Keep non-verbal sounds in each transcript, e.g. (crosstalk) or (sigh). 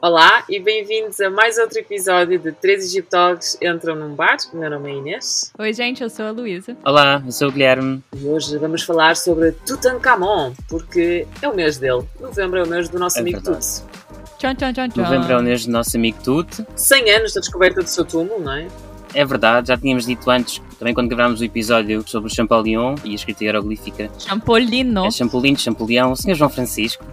Olá e bem-vindos a mais outro episódio de Três Egiptólogos Entram num Bar. Meu nome é Inês. Oi, gente, eu sou a Luísa. Olá, eu sou o Guilherme. E hoje vamos falar sobre Tutankhamon, porque é o mês dele. Novembro é o mês do nosso É amigo verdade. Tut. Tchau, tchau, tchau, tchau. Novembro é o mês do nosso amigo Tute. 100 anos da descoberta do seu túmulo, não é? É verdade, já tínhamos dito antes, também quando gravámos o episódio sobre o Champollion e a escrita hieroglífica. Champolino. É Champollion, Champollion, o Sr. João Francisco.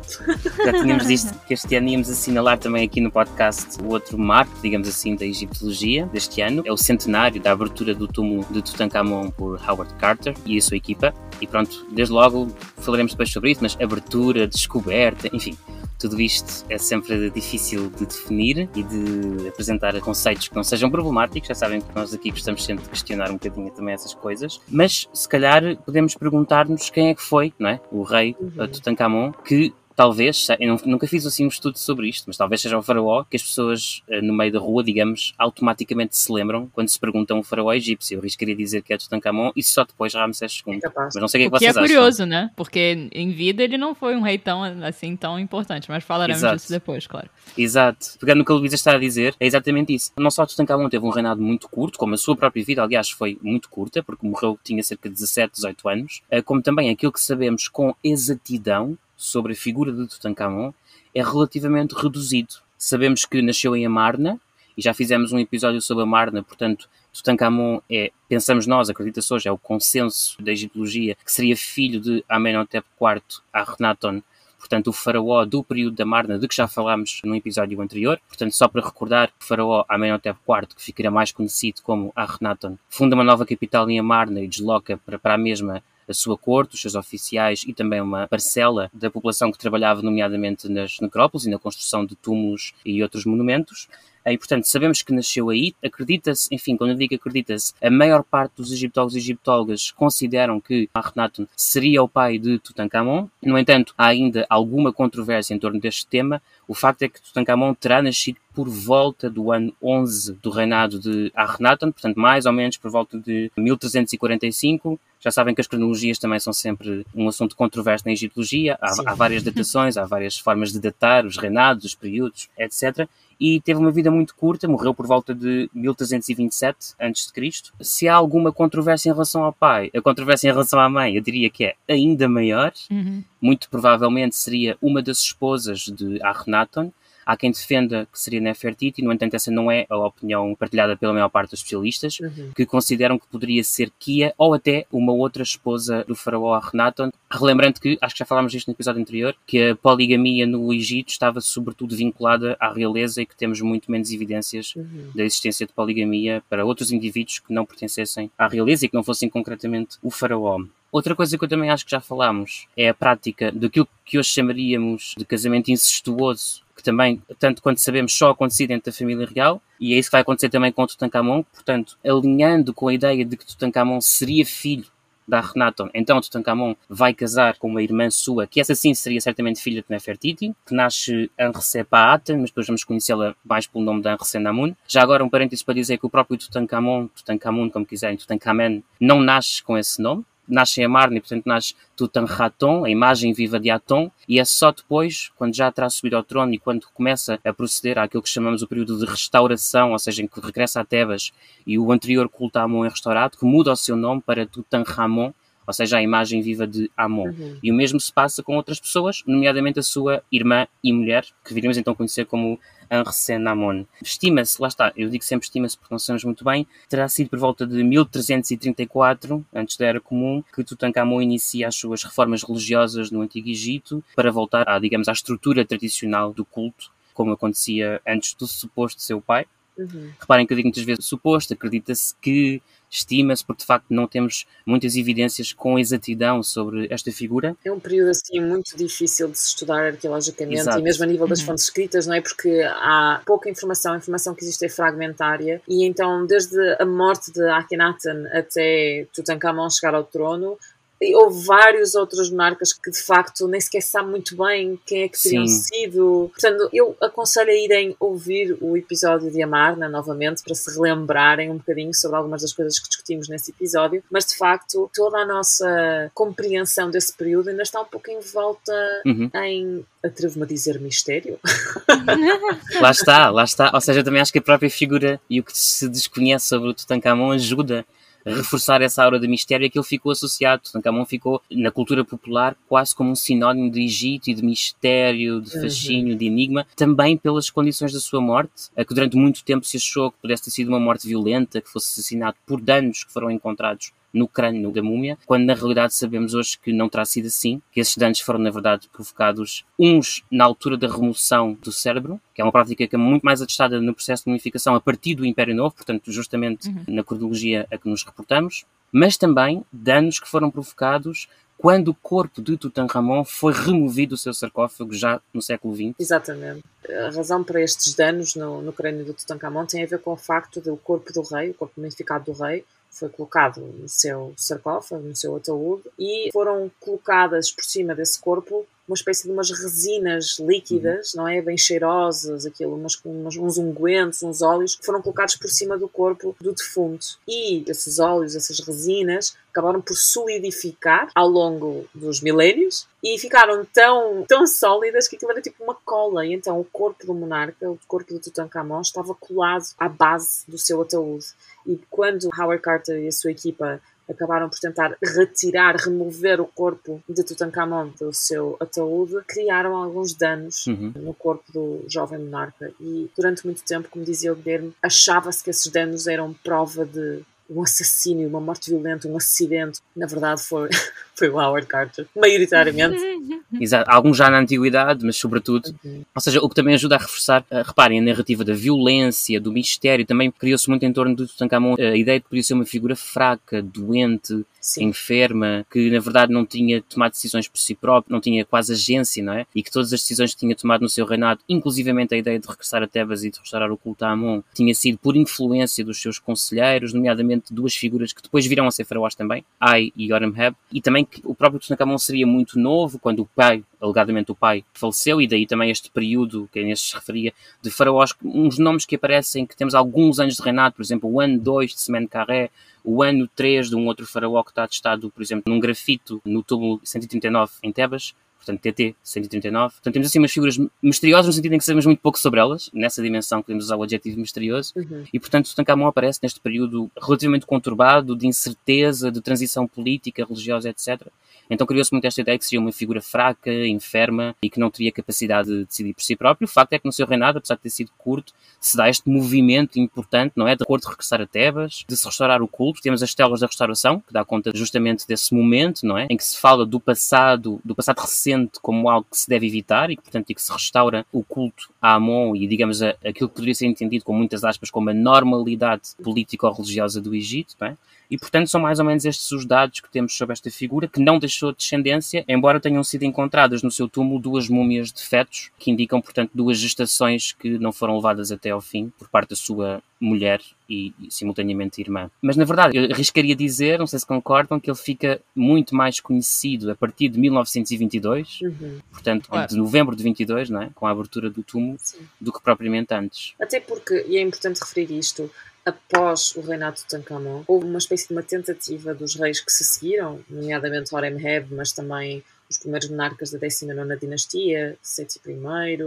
Já tínhamos dito que este ano íamos assinalar também aqui no podcast o outro marco, digamos assim, da egiptologia deste ano. É o centenário da abertura do túmulo de Tutankhamon por Howard Carter e a sua equipa. E pronto, desde logo falaremos depois sobre isso, mas abertura, descoberta, enfim. Tudo isto é sempre difícil de definir e de apresentar conceitos que não sejam problemáticos. Já sabem que nós aqui gostamos sempre de questionar um bocadinho também essas coisas. Mas se calhar podemos perguntar-nos quem é que foi, não é? O rei Uhum. uh, Tutankhamon, que talvez, eu nunca fiz assim um estudo sobre isto, mas talvez seja o faraó que as pessoas uh, no meio da rua, digamos, automaticamente se lembram quando se perguntam o faraó egípcio. Eu arriscaria dizer que é Tutankhamon e só depois Ramsés II. Capaz. Mas não sei o que é que O é vocês acham. curioso, né? Porque em vida ele não foi um rei tão assim tão importante, mas falaremos Exato. disso depois, claro. Exato. Pegando no que a Luísa está a dizer, é exatamente isso. Não só Tutankhamon teve um reinado muito curto, como a sua própria vida, aliás, foi muito curta, porque morreu tinha cerca de 17, 18 anos, eh, como também aquilo que sabemos com exatidão sobre a figura de Tutankhamon é relativamente reduzido. Sabemos que nasceu em Amarna, e já fizemos um episódio sobre Amarna, portanto, Tutankhamon é, pensamos nós, acredita-se hoje, é o consenso da egiptologia, que seria filho de Amenhotep IV Akhenaton, portanto, o faraó do período da Marna, de que já falámos no episódio anterior. Portanto, só para recordar, o faraó Amenhotep IV, que ficaria mais conhecido como Akhenaton, funda uma nova capital em Amarna e desloca para, para a mesma a sua corte, os seus oficiais e também uma parcela da população que trabalhava nomeadamente nas necrópolis e na construção de túmulos e outros monumentos. E, portanto, sabemos que nasceu aí. Acredita-se, enfim, quando eu digo acredita-se, a maior parte dos egiptólogos e egiptólogas consideram que Akhenaton seria o pai de Tutankhamon. No entanto, há ainda alguma controvérsia em torno deste tema. O facto é que Tutankhamon terá nascido por volta do ano 11 do reinado de Akhenaton, portanto, mais ou menos por volta de 1345. Já sabem que as cronologias também são sempre um assunto controverso na egiptologia. Há, há várias datações, há várias formas de datar os reinados, os períodos, etc e teve uma vida muito curta, morreu por volta de 1327 a.C. Se há alguma controvérsia em relação ao pai, a controvérsia em relação à mãe, eu diria que é ainda maior. Uhum. Muito provavelmente seria uma das esposas de Akhenaton. Há quem defenda que seria Nefertiti, no entanto, essa não é a opinião partilhada pela maior parte dos especialistas, Uhum. que consideram que poderia ser Kia ou até uma outra esposa do faraó Akhenaton. Relembrando que, acho que já falámos disto no episódio anterior, que a poligamia no Egito estava sobretudo vinculada à realeza e que temos muito menos evidências Uhum. da existência de poligamia para outros indivíduos que não pertencessem à realeza e que não fossem concretamente o faraó. Outra coisa que eu também acho que já falámos é a prática daquilo que hoje chamaríamos de casamento incestuoso, também, tanto quanto sabemos, só acontecia dentro da família real, e é isso que vai acontecer também com Tutankhamon, portanto, alinhando com a ideia de que Tutankhamon seria filho da Akhenaton, então Tutankhamon vai casar com uma irmã sua, que essa sim seria certamente filha de Nefertiti, que nasce Anresepaata, mas depois vamos conhecê-la mais pelo nome de Anresenamun. Já agora um parênteses para dizer que o próprio Tutankhamon, Tutankhamun, como quiserem, Tutankhamen, não nasce com esse nome, nasce em Amarna e, portanto, nasce Tutankhaton, a imagem viva de Aton, e é só depois, quando já terá subido ao trono e quando começa a proceder àquilo que chamamos o período de restauração, ou seja, em que regressa a Tebas e o anterior culto a Amon é restaurado, que muda o seu nome para Tutankhamon, ou seja, a imagem viva de Amon. Uhum. E o mesmo se passa com outras pessoas, nomeadamente a sua irmã e mulher, que viríamos então conhecer como Anresenamon. Estima-se, lá está, eu digo sempre estima-se porque não sabemos muito bem, terá sido por volta de 1334, antes da Era Comum, que Tutankhamon inicia as suas reformas religiosas no Antigo Egito para voltar, à, digamos, à estrutura tradicional do culto, como acontecia antes do suposto seu pai. Uhum. Reparem que eu digo muitas vezes suposto, acredita-se que, estima-se, porque de facto não temos muitas evidências com exatidão sobre esta figura. É um período assim muito difícil de se estudar arqueologicamente Exato. e mesmo a nível das Uhum. fontes escritas, não é? Porque há pouca informação, a informação que existe é fragmentária e então desde a morte de Akhenaten até Tutankhamon chegar ao trono E houve vários outros monarcas que de facto nem sequer sabe muito bem quem é que teriam Sim. sido. Portanto, eu aconselho a irem ouvir o episódio de Amarna novamente para se relembrarem um bocadinho sobre algumas das coisas que discutimos nesse episódio, mas de facto toda a nossa compreensão desse período ainda está um pouco em volta Uhum. em, atrevo-me a dizer, mistério. (laughs) Lá está, lá está. Ou seja, também acho que a própria figura e o que se desconhece sobre o Tutankhamon ajuda reforçar essa aura de mistério e aquilo ficou associado. Tutankhamon ficou na cultura popular quase como um sinónimo de Egito e de mistério, de Uhum. fascínio, de enigma, também pelas condições da sua morte, a que durante muito tempo se achou que pudesse ter sido uma morte violenta, que fosse assassinado por danos que foram encontrados no crânio da múmia, quando na realidade sabemos hoje que não terá sido assim, que esses danos foram na verdade provocados uns na altura da remoção do cérebro, que é uma prática que é muito mais atestada no processo de mumificação a partir do Império Novo, portanto justamente na cronologia a que nos reportamos, mas também danos que foram provocados quando o corpo de Tutankhamon foi removido do seu sarcófago já no século XX. Exatamente. A razão para estes danos no, no crânio do Tutankhamon tem a ver com o facto de o corpo do rei, o corpo mumificado do rei, foi colocado no seu sarcófago, no seu ataúde, e foram colocadas por cima desse corpo uma espécie de umas resinas líquidas, não é? Bem cheirosas, aquilo, umas, umas, uns ungüentos, uns óleos, que foram colocados por cima do corpo do defunto. E esses óleos, essas resinas, acabaram por solidificar ao longo dos milénios e ficaram tão, tão sólidas que aquilo era tipo uma cola. E então o corpo do monarca, o corpo do Tutankhamon, estava colado à base do seu ataúde. E quando Howard Carter e a sua equipa acabaram por tentar retirar, remover o corpo de Tutankhamon do seu ataúde, criaram alguns danos Uhum. no corpo do jovem monarca. E durante muito tempo, como dizia o Guilherme, achava-se que esses danos eram prova de um assassínio, uma morte violenta, um acidente. Na verdade, foi, (laughs) foi o Howard Carter, maioritariamente. (laughs) Exato. Alguns já na antiguidade, mas sobretudo Uhum. Ou seja, o que também ajuda a reforçar, uh, reparem, a narrativa da violência, do mistério, também criou-se muito em torno do Tutankhamon a ideia de que podia ser uma figura fraca, doente, Sim. enferma, que na verdade não tinha tomado decisões por si próprio, não tinha quase agência, não é? E que todas as decisões que tinha tomado no seu reinado, inclusivamente a ideia de regressar a Tebas e de restaurar o culto a Amon, tinha sido por influência dos seus conselheiros, nomeadamente duas figuras que depois virão a ser faraós também, Ai e Horemheb, e também que o próprio Tutankhamon seria muito novo quando o pai, alegadamente o pai, faleceu, e daí também este período que a se referia, de faraós, uns nomes que aparecem que temos alguns anos de reinado, por exemplo, o ano 2 de Semencaré, o ano 3 de um outro faraó que está atestado, por exemplo, num grafito no túmulo 139 em Tebas, portanto TT 139. Portanto, temos assim umas figuras misteriosas no sentido em que sabemos muito pouco sobre elas, nessa dimensão que podemos usar o adjetivo misterioso, Uhum. e portanto Tutankhamon aparece neste período relativamente conturbado, de incerteza, de transição política, religiosa, etc. Então criou-se muito esta ideia que seria uma figura fraca, enferma e que não teria capacidade de decidir por si próprio. O facto é que no seu reinado, apesar de ter sido curto, se dá este movimento importante, não é? De acordo de regressar a Tebas, de se restaurar o culto. Temos as telas da restauração, que dá conta justamente desse momento, não é? Em que se fala do passado, do passado recente como algo que se deve evitar e que, portanto, e que se restaura o culto a Amon e, digamos, a, aquilo que poderia ser entendido com muitas aspas como a normalidade político-religiosa do Egito, não é? E, portanto, são mais ou menos estes os dados que temos sobre esta figura, que não deixou descendência, embora tenham sido encontradas no seu túmulo duas múmias de fetos, que indicam, portanto, duas gestações que não foram levadas até ao fim por parte da sua mulher e, e, simultaneamente, irmã. Mas, na verdade, eu arriscaria dizer, não sei se concordam, que ele fica muito mais conhecido a partir de 1922, Uhum. portanto, Claro. de novembro de 22, não é? Com a abertura do túmulo, Sim. do que propriamente antes. Até porque, e é importante referir isto, após o reinado de Tutankhamon, houve uma espécie de uma tentativa dos reis que se seguiram, nomeadamente Horemheb, mas também os primeiros monarcas da 19ª dinastia, Seti I,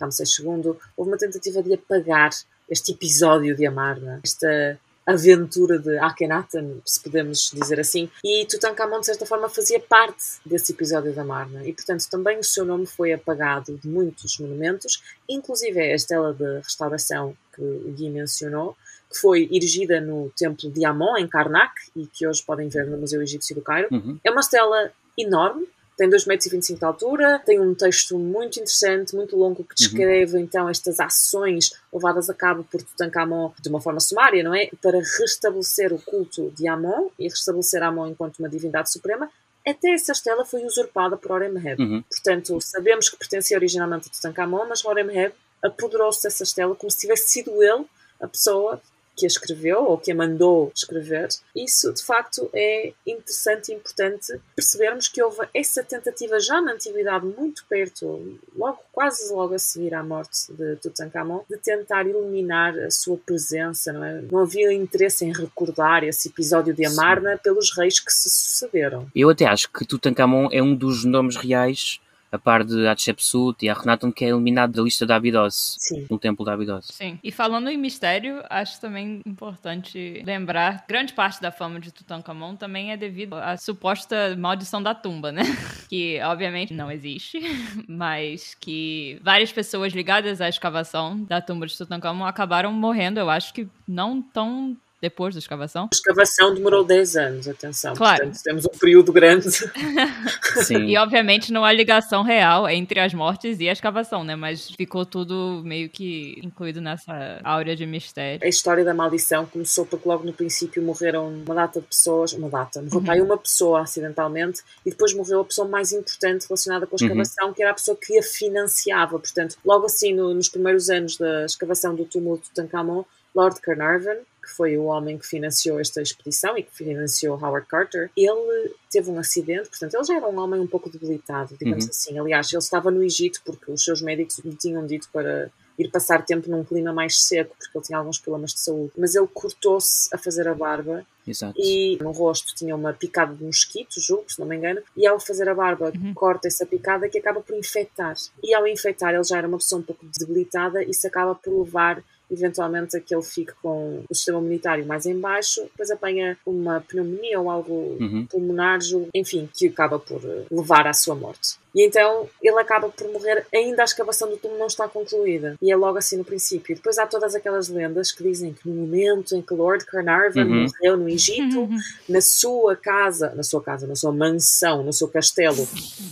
Ramsés II, houve uma tentativa de apagar este episódio de Amarna, esta aventura de Akhenaten, se podemos dizer assim, e Tutankhamon de certa forma fazia parte desse episódio da Amarna. E portanto também o seu nome foi apagado de muitos monumentos, inclusive a estela de restauração que o Gui mencionou, que foi erigida no templo de Amon em Karnak e que hoje podem ver no Museu Egípcio do Cairo. Uhum. É uma estela enorme, tem 2,25 metros de altura, tem um texto muito interessante, muito longo, que descreve então estas ações levadas a cabo por Tutankhamon de uma forma sumária, não é? Para restabelecer o culto de Amon e restabelecer Amon enquanto uma divindade suprema. Até essa estela foi usurpada por Horemheb. Uhum. Portanto, sabemos que pertencia originalmente a Tutankhamon, mas Horemheb apoderou-se dessa estela como se tivesse sido ele a pessoa que a escreveu ou que a mandou escrever. Isso, de facto, é interessante e importante percebermos que houve essa tentativa já na antiguidade, muito perto, logo quase logo a seguir à morte de Tutankhamon, de tentar eliminar a sua presença. Não, é? não havia interesse em recordar esse episódio de Amarna Sim. pelos reis que se sucederam. Eu até acho que Tutankhamon é um dos nomes reais a par de Hatshepsut e Akhenaton, que é eliminado da lista da Abydos, Sim. no templo da Abydos. Sim. E falando em mistério, acho também importante lembrar, grande parte da fama de Tutankhamon também é devido à suposta maldição da tumba, né? (laughs) Que obviamente não existe, (laughs) mas que várias pessoas ligadas à escavação da tumba de Tutankhamon acabaram morrendo, eu acho que não tão depois da escavação? A escavação demorou 10 anos, atenção. Claro. Portanto, temos um período grande. (laughs) Sim. E obviamente não há ligação real entre as mortes e a escavação, né? Mas ficou tudo meio que incluído nessa áurea de mistério. A história da maldição começou porque logo no princípio morreram uma data de pessoas, uma data, morreu uhum. uma pessoa acidentalmente e depois morreu a pessoa mais importante relacionada com a uhum. escavação, uhum. que era a pessoa que a financiava. Portanto, logo assim, no, nos primeiros anos da escavação do túmulo de Tutankhamon, Lord Carnarvon, que foi o homem que financiou esta expedição e que financiou Howard Carter, ele teve um acidente, portanto, ele já era um homem um pouco debilitado, digamos uhum. assim. Aliás, ele estava no Egito porque os seus médicos lhe tinham dito para ir passar tempo num clima mais seco, porque ele tinha alguns problemas de saúde. Mas ele cortou-se a fazer a barba Exato. e no rosto tinha uma picada de mosquito, julgo, se não me engano, e ao fazer a barba uhum. corta essa picada que acaba por infectar. E ao infectar ele já era uma pessoa um pouco debilitada e isso acaba por levar eventualmente a que ele fique com o sistema imunitário mais em baixo, depois apanha uma pneumonia ou algo uhum. pulmonar, enfim, que acaba por eh, levar à sua morte. E então ele acaba por morrer, ainda a escavação do túmulo não está concluída. E é logo assim no princípio. Depois há todas aquelas lendas que dizem que no momento em que Lord Carnarvon uhum. morreu no Egito, uhum. na sua casa, na sua casa, na sua mansão, no seu castelo.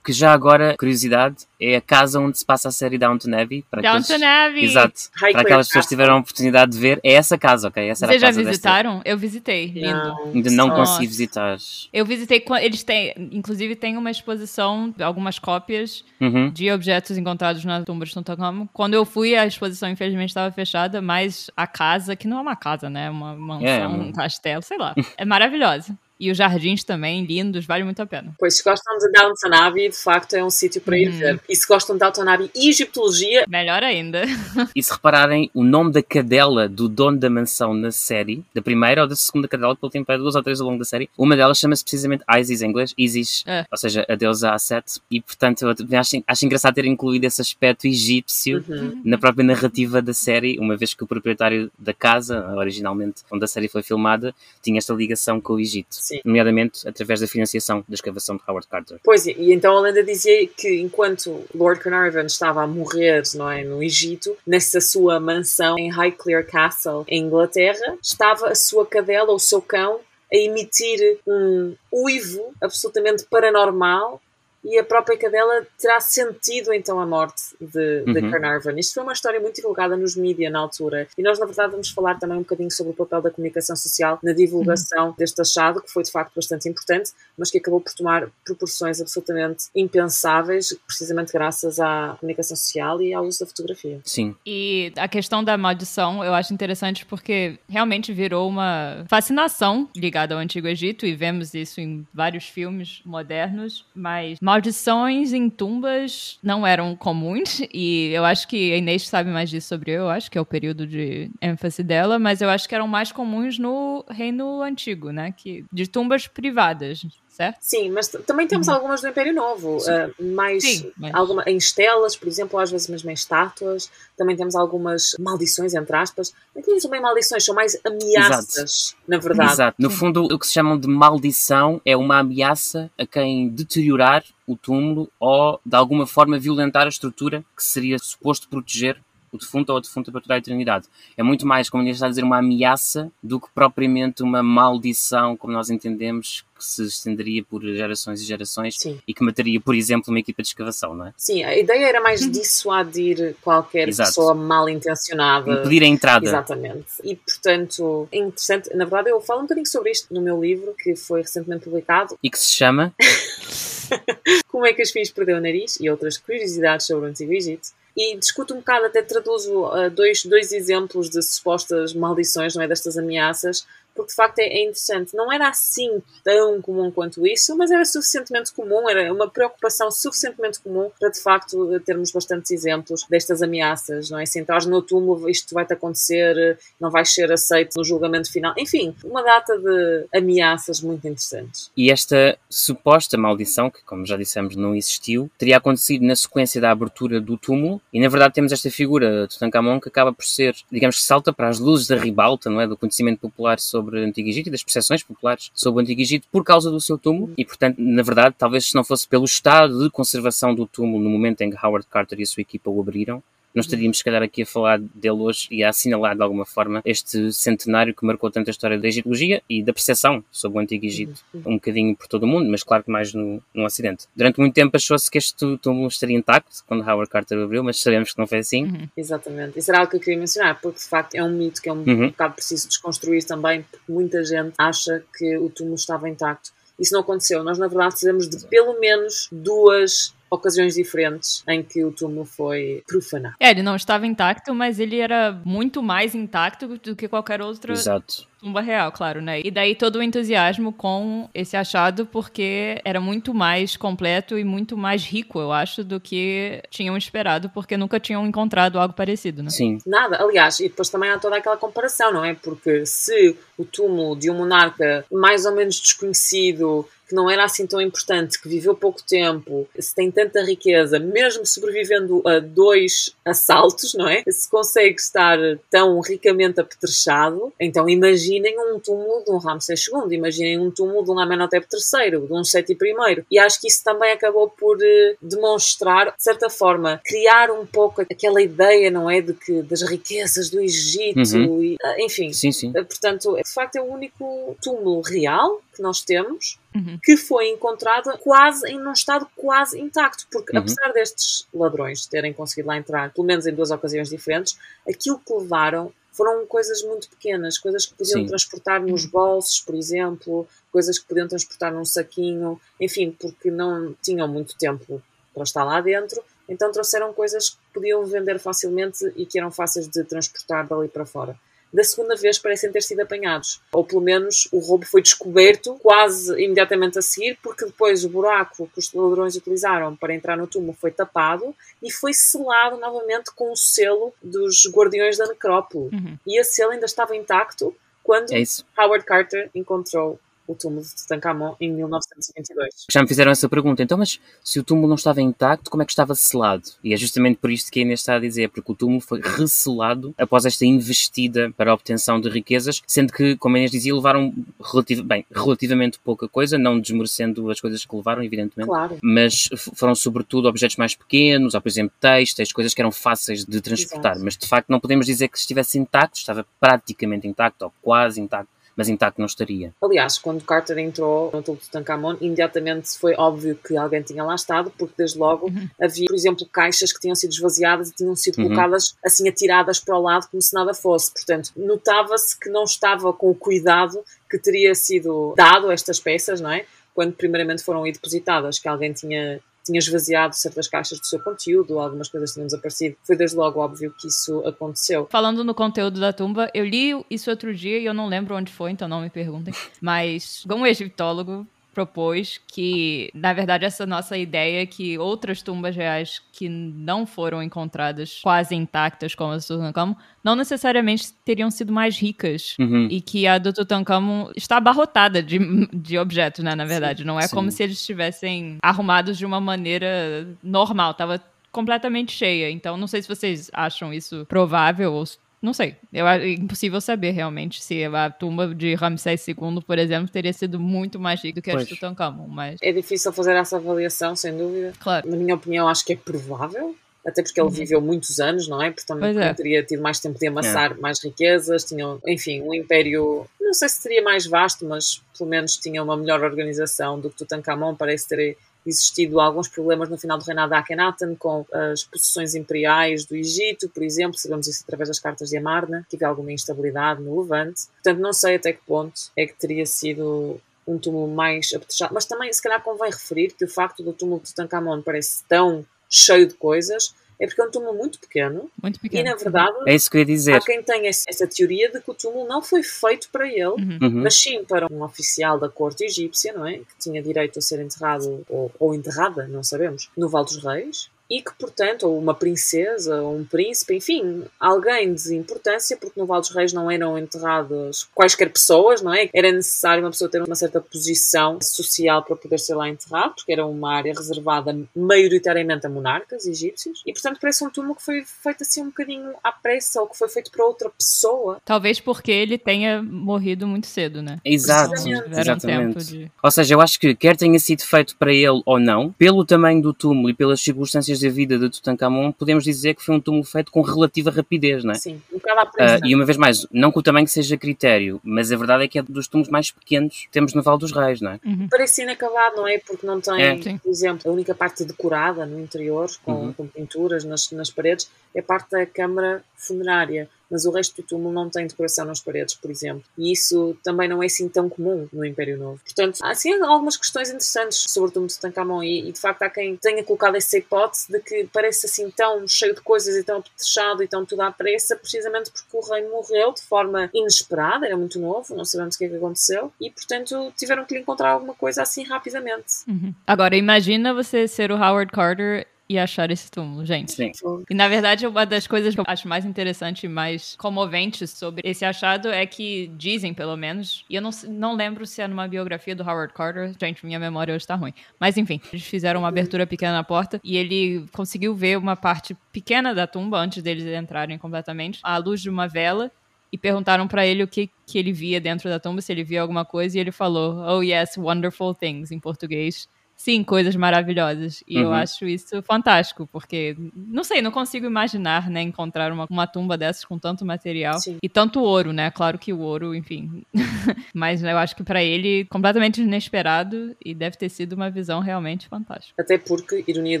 Que já agora, curiosidade, é a casa onde se passa a série Downton Abbey. Para Downton aqueles... Abbey! Exato. High para aquelas pessoas que tiveram a oportunidade de ver, é essa casa, ok? Essa Vocês já visitaram? Desta... Eu visitei. Lindo. Ainda não Nossa. consegui visitar. Eu visitei, eles têm, inclusive tem uma exposição, algumas cópias uhum. de objetos encontrados na tumba de Tutankhamon. Quando eu fui, a exposição infelizmente estava fechada, mas a casa, que não é uma casa, né? Uma mansão, é, um castelo, sei lá. É maravilhosa. E os jardins também, lindos, vale muito a pena. Pois, se gostam de Downton Abbey, de facto é um sítio para ir hum. ver. E se gostam de Downton Abbey e egiptologia... Melhor ainda. (laughs) e se repararem, o nome da cadela do dono da mansão na série, da primeira ou da segunda cadela, que ele tem para duas ou três ao longo da série, uma delas chama-se precisamente Isis em inglês, Isis, é. ou seja, a deusa Aset. E, portanto, eu acho, acho engraçado ter incluído esse aspecto egípcio uhum. na própria narrativa da série, uma vez que o proprietário da casa, originalmente onde a série foi filmada, tinha esta ligação com o Egito. Sim. Nomeadamente através da financiação da escavação de Howard Carter. Pois, e então a lenda dizia que enquanto Lord Carnarvon estava a morrer não é, no Egito, nessa sua mansão em Highclere Castle, em Inglaterra, estava a sua cadela, o seu cão, a emitir um uivo absolutamente paranormal e a própria cadela terá sentido então a morte de, de uhum. Carnarvon. Isto foi uma história muito divulgada nos mídias na altura e nós na verdade vamos falar também um bocadinho sobre o papel da comunicação social na divulgação uhum. deste achado que foi de facto bastante importante mas que acabou por tomar proporções absolutamente impensáveis precisamente graças à comunicação social e ao uso da fotografia. Sim. E a questão da maldição eu acho interessante porque realmente virou uma fascinação ligada ao Antigo Egito e vemos isso em vários filmes modernos, mas maldições em tumbas não eram comuns, e eu acho que a Inês sabe mais disso sobre eu, acho que é o período de ênfase dela, mas eu acho que eram mais comuns no Reino Antigo, né? Que, de tumbas privadas certo? Sim, mas também temos uhum. algumas do Império Novo, uh, mais Sim, mas... alguma, em estelas, por exemplo, às vezes mesmo em estátuas. Também temos algumas maldições, entre aspas. Não são bem maldições, são mais ameaças, Exato. na verdade. Exato. No fundo, o que se chamam de maldição é uma ameaça a quem deteriorar o túmulo ou, de alguma forma, violentar a estrutura que seria suposto proteger o defunto ou a defunta para toda a eternidade. É muito mais, como está a dizer, uma ameaça do que propriamente uma maldição, como nós entendemos, que se estenderia por gerações e gerações Sim. e que mataria, por exemplo, uma equipa de escavação, não é? Sim, a ideia era mais dissuadir qualquer Exato. pessoa mal intencionada. Impedir a entrada. Exatamente. E, portanto, é interessante. Na verdade, eu falo um bocadinho sobre isto no meu livro, que foi recentemente publicado. E que se chama? (laughs) Como é que as filhas perdeu o nariz e outras curiosidades sobre o Antigo Egito. E discuto um bocado, até traduzo uh, dois, dois exemplos de supostas maldições, não é, destas ameaças, porque de facto é, é, interessante. Não era assim tão comum quanto isso, mas era suficientemente comum, era uma preocupação suficientemente comum para de facto termos bastantes exemplos destas ameaças, não é? Se entrares no túmulo, isto vai-te acontecer, não vais ser aceito no julgamento final. Enfim, uma data de ameaças muito interessantes. E esta suposta maldição, que como já dissemos não existiu, teria acontecido na sequência da abertura do túmulo, e na verdade temos esta figura de Tutankhamon que acaba por ser, digamos que salta para as luzes da ribalta, não é? Do conhecimento popular sobre sobre o Antigo Egito e das percepções populares sobre o Antigo Egito por causa do seu túmulo. E, portanto, na verdade, talvez se não fosse pelo estado de conservação do túmulo no momento em que Howard Carter e a sua equipa o abriram, não estaríamos, se calhar, aqui a falar dele hoje e a assinalar de alguma forma este centenário que marcou tanto a história da egiptologia e da percepção sobre o Antigo Egito, um bocadinho por todo o mundo, mas claro que mais no, no Ocidente. Durante muito tempo achou-se que este túmulo estaria intacto quando Howard Carter abriu, mas sabemos que não foi assim. Uhum. Exatamente. Isso era algo que eu queria mencionar, porque de facto é um mito que é um uhum. bocado preciso desconstruir também, porque muita gente acha que o túmulo estava intacto. Isso não aconteceu. Nós, na verdade, sabemos de pelo menos duas ocasiões diferentes em que o túmulo foi profanado. É, ele não estava intacto, mas ele era muito mais intacto do que qualquer outra Exato. tumba real, claro, né? E daí todo o entusiasmo com esse achado, porque era muito mais completo e muito mais rico, eu acho, do que tinham esperado, porque nunca tinham encontrado algo parecido, né? Sim. Nada, aliás, e depois também há toda aquela comparação, não é? Porque se o túmulo de um monarca mais ou menos desconhecido que não era assim tão importante, que viveu pouco tempo, se tem tanta riqueza, mesmo sobrevivendo a dois assaltos, não é? Se consegue estar tão ricamente apetrechado, então imaginem um túmulo de um Ramsés II, imaginem um túmulo de um Amenhotep III, de um Seti I. E acho que isso também acabou por uh, demonstrar, de certa forma, criar um pouco aquela ideia, não é? De que das riquezas do Egito, uhum. e, uh, enfim. Sim, sim. Uh, portanto, de facto, é o único túmulo real que nós temos uhum. que foi encontrada quase em um estado quase intacto, porque uhum. apesar destes ladrões terem conseguido lá entrar, pelo menos em duas ocasiões diferentes, aquilo que levaram foram coisas muito pequenas, coisas que podiam Sim. transportar nos bolsos, por exemplo, coisas que podiam transportar num saquinho, enfim, porque não tinham muito tempo para estar lá dentro, então trouxeram coisas que podiam vender facilmente e que eram fáceis de transportar dali para fora da segunda vez parecem ter sido apanhados. Ou pelo menos o roubo foi descoberto quase imediatamente a seguir, porque depois o buraco que os ladrões utilizaram para entrar no túmulo foi tapado e foi selado novamente com o selo dos guardiões da necrópole. Uhum. E esse selo ainda estava intacto quando é Howard Carter encontrou o túmulo de Tutankhamon em 1922. Já me fizeram essa pergunta, então, mas se o túmulo não estava intacto, como é que estava selado? E é justamente por isto que a Inês está a dizer, porque o túmulo foi recelado após esta investida para a obtenção de riquezas, sendo que, como a Inês dizia, levaram relativ bem, relativamente pouca coisa, não desmerecendo as coisas que levaram, evidentemente, claro. mas foram sobretudo objetos mais pequenos, ou por exemplo textos, coisas que eram fáceis de transportar, Exato. mas de facto não podemos dizer que estivesse intacto, estava praticamente intacto, ou quase intacto mas intacto não estaria. Aliás, quando Carter entrou no túmulo de Tutankhamon, imediatamente foi óbvio que alguém tinha lá estado, porque desde logo uhum. havia, por exemplo, caixas que tinham sido esvaziadas e tinham sido uhum. colocadas assim atiradas para o lado como se nada fosse. Portanto, notava-se que não estava com o cuidado que teria sido dado a estas peças, não é? Quando primeiramente foram aí depositadas, que alguém tinha tinha esvaziado certas caixas do seu conteúdo, algumas coisas tinham desaparecido. Foi desde logo óbvio que isso aconteceu. Falando no conteúdo da tumba, eu li isso outro dia e eu não lembro onde foi, então não me perguntem. Mas, como egiptólogo, propôs que, na verdade, essa nossa ideia é que outras tumbas reais que não foram encontradas quase intactas, como a do Tutankhamon, não necessariamente teriam sido mais ricas. Uhum. E que a do Tutankhamon está abarrotada de, de objetos, né? Na verdade, sim, não é sim. como se eles estivessem arrumados de uma maneira normal. Tava completamente cheia. Então, não sei se vocês acham isso provável ou não sei. Eu, é impossível saber realmente se a tumba de Ramsés II, por exemplo, teria sido muito mais rica do que a de Tutankhamon. Mas... É difícil fazer essa avaliação, sem dúvida. Claro. Na minha opinião, acho que é provável. Até porque ele uhum. viveu muitos anos, não é? Portanto, é. teria tido mais tempo de amassar é. mais riquezas, tinha, enfim, um império, não sei se seria mais vasto, mas pelo menos tinha uma melhor organização do que Tutankhamon, parece ter existido alguns problemas no final do reinado de Akhenaten com as possessões imperiais do Egito, por exemplo, sabemos isso através das cartas de Amarna, que havia alguma instabilidade no Levante. Portanto, não sei até que ponto é que teria sido um túmulo mais apetrechado, mas também se calhar convém referir que o facto do túmulo de Tutankhamon parece tão cheio de coisas é porque é um túmulo muito pequeno. Muito pequeno. E, na verdade, é isso que eu ia dizer. há quem tenha essa teoria de que o túmulo não foi feito para ele, Uhum. Uhum. mas sim para um oficial da corte egípcia, não é? Que tinha direito a ser enterrado, ou, ou enterrada, não sabemos, no Val dos Reis. E que, portanto, ou uma princesa, ou um príncipe, enfim, alguém de importância, porque no Val dos Reis não eram enterradas quaisquer pessoas, não é? Era necessário uma pessoa ter uma certa posição social para poder ser lá enterrado, porque era uma área reservada maioritariamente a monarcas egípcios. E, portanto, parece um túmulo que foi feito assim um bocadinho à pressa, ou que foi feito para outra pessoa. Talvez porque ele tenha morrido muito cedo, né? Exato, Exatamente. exatamente. de... Ou seja, eu acho que quer tenha sido feito para ele ou não, pelo tamanho do túmulo e pelas circunstâncias da vida de Tutankhamon, podemos dizer que foi um túmulo feito com relativa rapidez, não é? Sim, um bocado à Ah, pressa. e uma vez mais, não que o tamanho seja critério, mas a verdade é que é dos túmulos mais pequenos que temos no Val dos Reis, não é? Parece inacabado, não é? Porque não tem, É. Por exemplo, a única parte decorada no interior, com, Uhum. com pinturas nas, nas paredes, é parte da câmara funerária. Mas o resto do túmulo não tem decoração nas paredes, por exemplo. E isso também não é assim tão comum no Império Novo. Portanto, há assim algumas questões interessantes sobre o túmulo de Tutankhamon e, e de facto há quem tenha colocado essa hipótese de que parece assim tão cheio de coisas e tão apetrechado e tão tudo à pressa, precisamente porque o rei morreu de forma inesperada, era muito novo, não sabemos o que é que aconteceu, e portanto tiveram que lhe encontrar alguma coisa assim rapidamente. Uhum. Agora, imagina você ser o Howard Carter e achar esse túmulo, gente. Sim. E na verdade, uma das coisas que eu acho mais interessante e mais comoventes sobre esse achado é que dizem, pelo menos, e eu não, se- não lembro se é numa biografia do Howard Carter, gente, minha memória hoje tá ruim. Mas enfim, eles fizeram uma abertura pequena na porta e ele conseguiu ver uma parte pequena da tumba antes deles entrarem completamente, à luz de uma vela. E perguntaram pra ele o que, que ele via dentro da tumba, se ele via alguma coisa, e ele falou, oh yes, wonderful things, em português. Sim, coisas maravilhosas. E eu Uhum. acho isso fantástico, porque, não sei, não consigo imaginar, né, encontrar uma, uma tumba dessas com tanto material Sim. e tanto ouro, né? Claro que o ouro, enfim. (laughs) Mas eu acho que pra ele, completamente inesperado e deve ter sido uma visão realmente fantástica. Até porque, ironia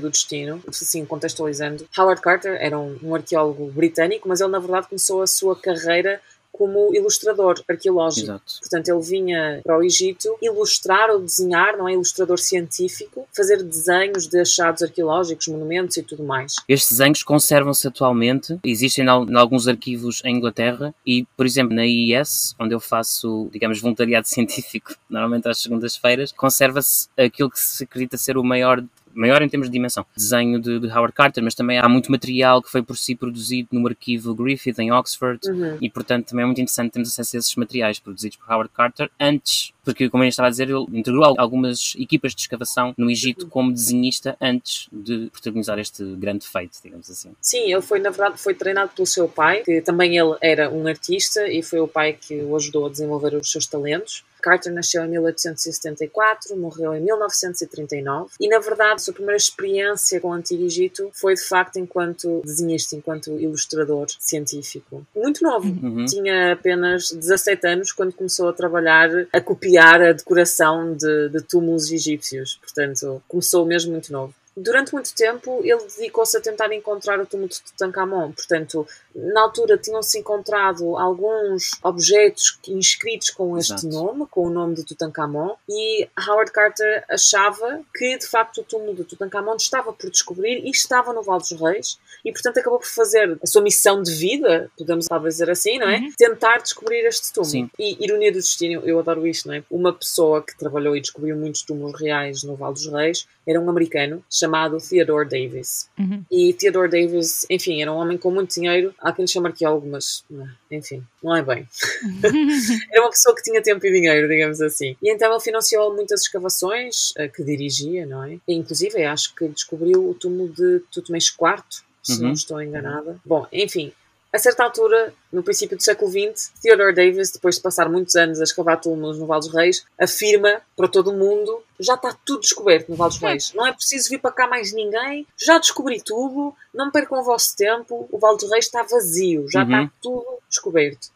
do destino, assim, contextualizando, Howard Carter era um, um arqueólogo britânico, mas ele na verdade começou a sua carreira como ilustrador arqueológico. Exato. Portanto, ele vinha para o Egito ilustrar ou desenhar, não é? Ilustrador científico, fazer desenhos de achados arqueológicos, monumentos e tudo mais. Estes desenhos conservam-se atualmente, existem em al- em alguns arquivos em Inglaterra e, por exemplo, na IES, onde eu faço, digamos, voluntariado (laughs) científico, normalmente às segundas-feiras, conserva-se aquilo que se acredita ser o maior maior em termos de dimensão, desenho de, de Howard Carter, mas também há muito material que foi por si produzido no arquivo Griffith em Oxford Uhum. e portanto também é muito interessante termos acesso a esses materiais produzidos por Howard Carter antes, porque como eu estava a dizer, ele integrou al- algumas equipas de escavação no Egito como desenhista antes de protagonizar este grande feito, digamos assim. Sim, ele foi, na verdade, foi treinado pelo seu pai, que também ele era um artista e foi o pai que o ajudou a desenvolver os seus talentos. Carter nasceu em 1874, morreu em 1939 e, na verdade, a sua primeira experiência com o Antigo Egito foi, de facto, enquanto desenhista, enquanto ilustrador científico. Muito novo, Uhum. tinha apenas 17 anos quando começou a trabalhar, a copiar a decoração de, de túmulos egípcios. Portanto, começou mesmo muito novo. Durante muito tempo, ele dedicou-se a tentar encontrar o túmulo de Tutankhamon. Portanto, na altura tinham-se encontrado alguns objetos inscritos com este Exato. nome, com o nome de Tutankhamon, e Howard Carter achava que, de facto, o túmulo de Tutankhamon estava por descobrir e estava no Vale dos Reis, e portanto acabou por fazer a sua missão de vida, podemos talvez dizer assim, não é? Uhum. Tentar descobrir este túmulo. Sim. E ironia do destino, eu adoro isto, não é? Uma pessoa que trabalhou e descobriu muitos túmulos reais no Vale dos Reis era um americano chamado Theodore Davis. Uhum. E Theodore Davis, enfim, era um homem com muito dinheiro. Há quem lhe chame arqueólogo, mas não, enfim, não é bem. (laughs) era uma pessoa que tinha tempo e dinheiro, digamos assim. E então ele financiou muitas escavações eh, que dirigia, não é? E, inclusive, acho que descobriu o túmulo de Tutmés IV, se não Uhum. estou enganada. Bom, enfim, a certa altura, no princípio do século XX, Theodore Davis, depois de passar muitos anos a escavar túmulos no Vale dos Reis, afirma para todo o mundo: já está tudo descoberto no Vale dos Reis. Não é preciso vir para cá mais ninguém, já descobri tudo, não percam o vosso tempo, o Vale dos Reis está vazio, já Uhum. está tudo descoberto.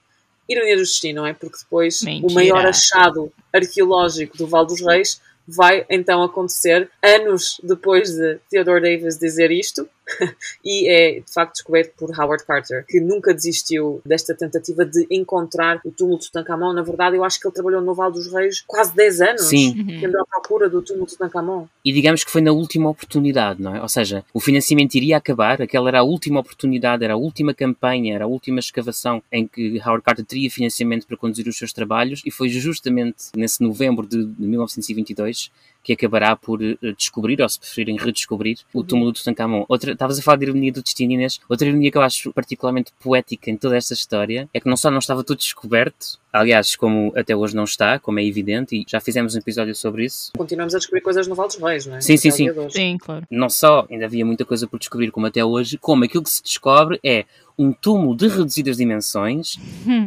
Ironia do destino, não é? Porque depois Mentira. o maior achado arqueológico do Vale dos Reis vai então acontecer anos depois de Theodore Davis dizer isto, (laughs) e é de facto descoberto por Howard Carter, que nunca desistiu desta tentativa de encontrar o túmulo de Tutankhamon. Na verdade, eu acho que ele trabalhou no Val dos Reis quase 10 anos, Sim. tendo à procura do túmulo de Tutankhamon. E digamos que foi na última oportunidade, não é? Ou seja, o financiamento iria acabar, aquela era a última oportunidade, era a última campanha, era a última escavação em que Howard Carter teria financiamento para conduzir os seus trabalhos e foi justamente nesse novembro de 1922 que acabará por eh, descobrir, ou se preferirem redescobrir, o túmulo de Tutankhamon. Outra, estavas a falar de ironia do destino, Inês. Outra ironia que eu acho particularmente poética em toda esta história é que não só não estava tudo descoberto, aliás, como até hoje não está, como é evidente, e já fizemos um episódio sobre isso. Continuamos a descobrir coisas no Val dos Reis, não é? Sim, sim, sim. Sim, claro. Não só ainda havia muita coisa por descobrir, como até hoje, como aquilo que se descobre é um túmulo de reduzidas dimensões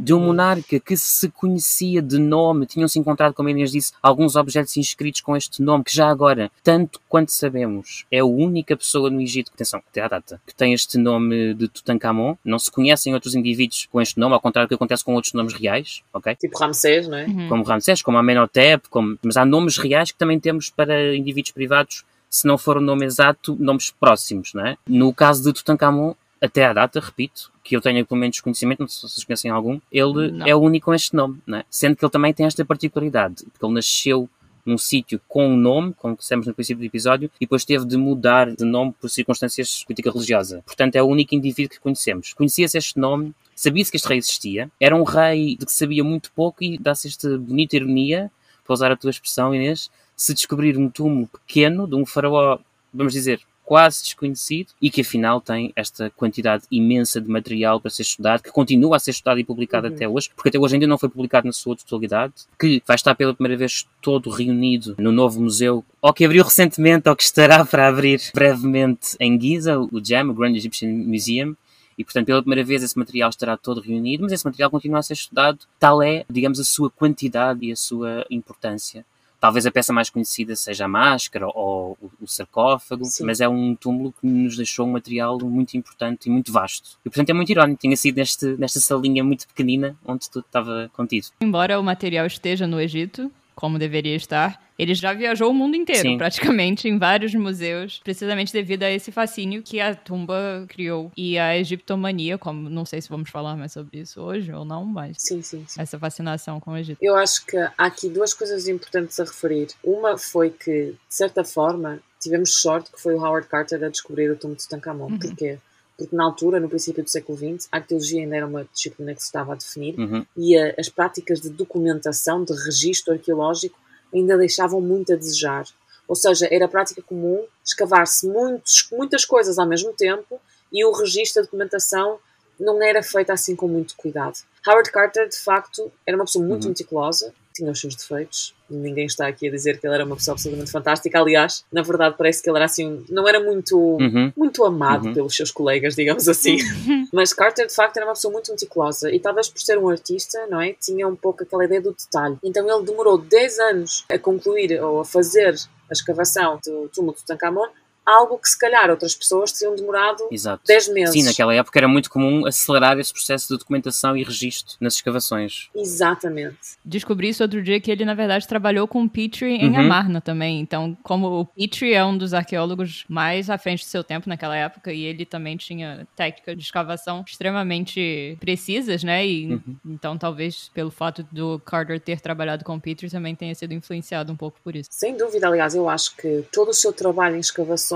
de um monarca que se conhecia de nome, tinham-se encontrado, como Inês disse, alguns objetos inscritos com este nome, que já agora, tanto quanto sabemos, é a única pessoa no Egito, atenção, até à data, que tem este nome de Tutankhamon. Não se conhecem outros indivíduos com este nome, ao contrário do que acontece com outros nomes reais, ok? Tipo Ramsés, não é? Uhum. Como Ramsés, como Amenhotep, como... mas há nomes reais que também temos para indivíduos privados, se não for o nome exato, nomes próximos, não é? No caso de Tutankhamon, até à data, repito, que eu tenho pelo menos conhecimento, não sei se vocês conhecem algum, ele Não. é o único com este nome, não é? Sendo que ele também tem esta particularidade, porque ele nasceu num sítio com um nome, como dissemos no princípio do episódio, e depois teve de mudar de nome por circunstâncias de política religiosa. Portanto, é o único indivíduo que conhecemos. Conhecia-se este nome, sabia-se que este rei existia, era um rei de que sabia muito pouco e dá-se esta bonita ironia, para usar a tua expressão, Inês, se descobrir um túmulo pequeno de um faraó, vamos dizer, quase desconhecido e que afinal tem esta quantidade imensa de material para ser estudado, que continua a ser estudado e publicado Uhum. até hoje, porque até hoje ainda não foi publicado na sua totalidade, que vai estar pela primeira vez todo reunido no novo museu, ou que abriu recentemente, ou que estará (laughs) para abrir brevemente em Giza, o GEM, o Grand Egyptian Museum, e, portanto, pela primeira vez esse material estará todo reunido, mas esse material continua a ser estudado. Tal é, digamos, a sua quantidade e a sua importância. Talvez a peça mais conhecida seja a máscara ou o, sarcófago, Sim. mas é um túmulo que nos deixou um material muito importante e muito vasto. E, portanto, é muito irónico. Tinha sido neste, nesta salinha muito pequenina onde tudo estava contido. Embora o material esteja no Egito, como deveria estar, ele já viajou o mundo inteiro, Sim. praticamente, em vários museus, precisamente devido a esse fascínio que a tumba criou. E a egiptomania, como não sei se vamos falar mais sobre isso hoje ou não, mas Sim, sim, sim. essa fascinação com o Egito. Eu acho que há aqui duas coisas importantes a referir. Uma foi que, de certa forma, tivemos sorte que foi o Howard Carter a descobrir o túmulo de Tutankhamon. Uhum. Porquê? Porque na altura, no princípio do século XX, a arqueologia ainda era uma disciplina que se estava a definir Uhum. e a- as práticas de documentação, de registro arqueológico, ainda deixavam muito a desejar. Ou seja, era prática comum escavar-se muitas coisas ao mesmo tempo e o registro, a documentação, não era feita assim com muito cuidado. Howard Carter, de facto, era uma pessoa muito Uhum. meticulosa, tinha os seus defeitos. Ninguém está aqui a dizer que ele era uma pessoa absolutamente fantástica. Aliás, na verdade, parece que ele era assim, não era muito Uhum. muito amado Uhum. pelos seus colegas, digamos assim. (laughs) Mas Carter, de facto, era uma pessoa muito meticulosa e talvez por ser um artista, não é? Tinha um pouco aquela ideia do detalhe. Então ele demorou 10 anos a concluir ou a fazer a escavação do túmulo de Tutankhamon, algo que se calhar outras pessoas teriam demorado Exato. 10 meses. Sim, naquela época era muito comum acelerar esse processo de documentação e registro nas escavações. Exatamente. Descobri isso outro dia que ele, na verdade, trabalhou com o Petrie em Uhum. Amarna também. Então, como o Petrie é um dos arqueólogos mais à frente do seu tempo naquela época, e ele também tinha técnicas de escavação extremamente precisas, né? E Uhum. então talvez pelo fato do Carter ter trabalhado com o Petrie também tenha sido influenciado um pouco por isso. Sem dúvida, aliás, eu acho que todo o seu trabalho em